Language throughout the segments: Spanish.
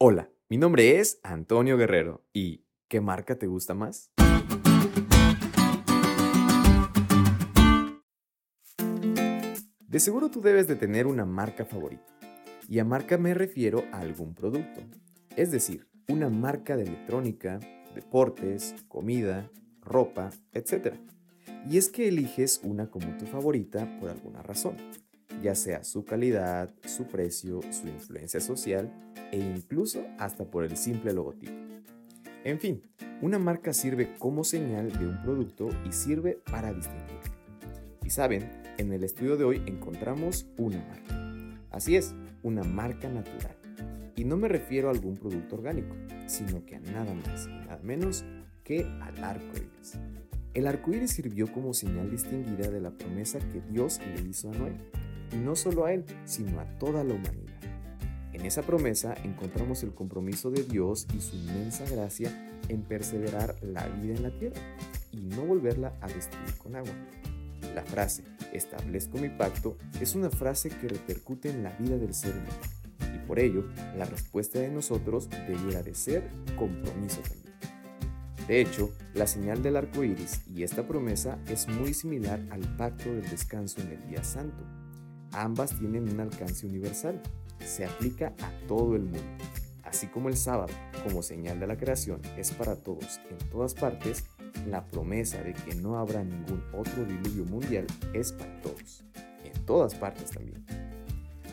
Hola, mi nombre es Antonio Guerrero y ¿qué marca te gusta más? De seguro tú debes de tener una marca favorita. Y a marca me refiero a algún producto. Es decir, una marca de electrónica, deportes, comida, ropa, etc. Y es que eliges una como tu favorita por alguna razón ya sea su calidad, su precio, su influencia social e incluso hasta por el simple logotipo. En fin, una marca sirve como señal de un producto y sirve para distinguir. Y saben, en el estudio de hoy encontramos una marca. Así es, una marca natural. Y no me refiero a algún producto orgánico, sino que a nada más y nada menos que al arco iris. El arco iris sirvió como señal distinguida de la promesa que Dios le hizo a Noé y no solo a él, sino a toda la humanidad. En esa promesa encontramos el compromiso de Dios y su inmensa gracia en perseverar la vida en la tierra y no volverla a destruir con agua. La frase, establezco mi pacto, es una frase que repercute en la vida del ser humano y por ello la respuesta de nosotros debiera de ser compromiso también. De hecho, la señal del arco iris y esta promesa es muy similar al pacto del descanso en el día santo, Ambas tienen un alcance universal, se aplica a todo el mundo. Así como el sábado, como señal de la creación, es para todos en todas partes, la promesa de que no habrá ningún otro diluvio mundial es para todos, en todas partes también.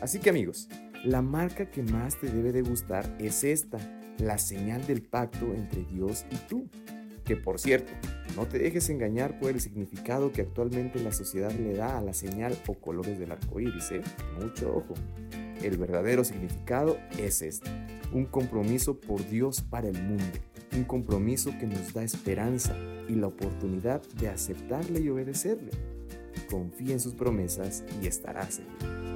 Así que amigos, la marca que más te debe de gustar es esta, la señal del pacto entre Dios y tú. Que por cierto, no te dejes engañar por el significado que actualmente la sociedad le da a la señal o colores del arco iris, ¿eh? Mucho ojo. El verdadero significado es este: un compromiso por Dios para el mundo, un compromiso que nos da esperanza y la oportunidad de aceptarle y obedecerle. Confía en sus promesas y estarás seguro.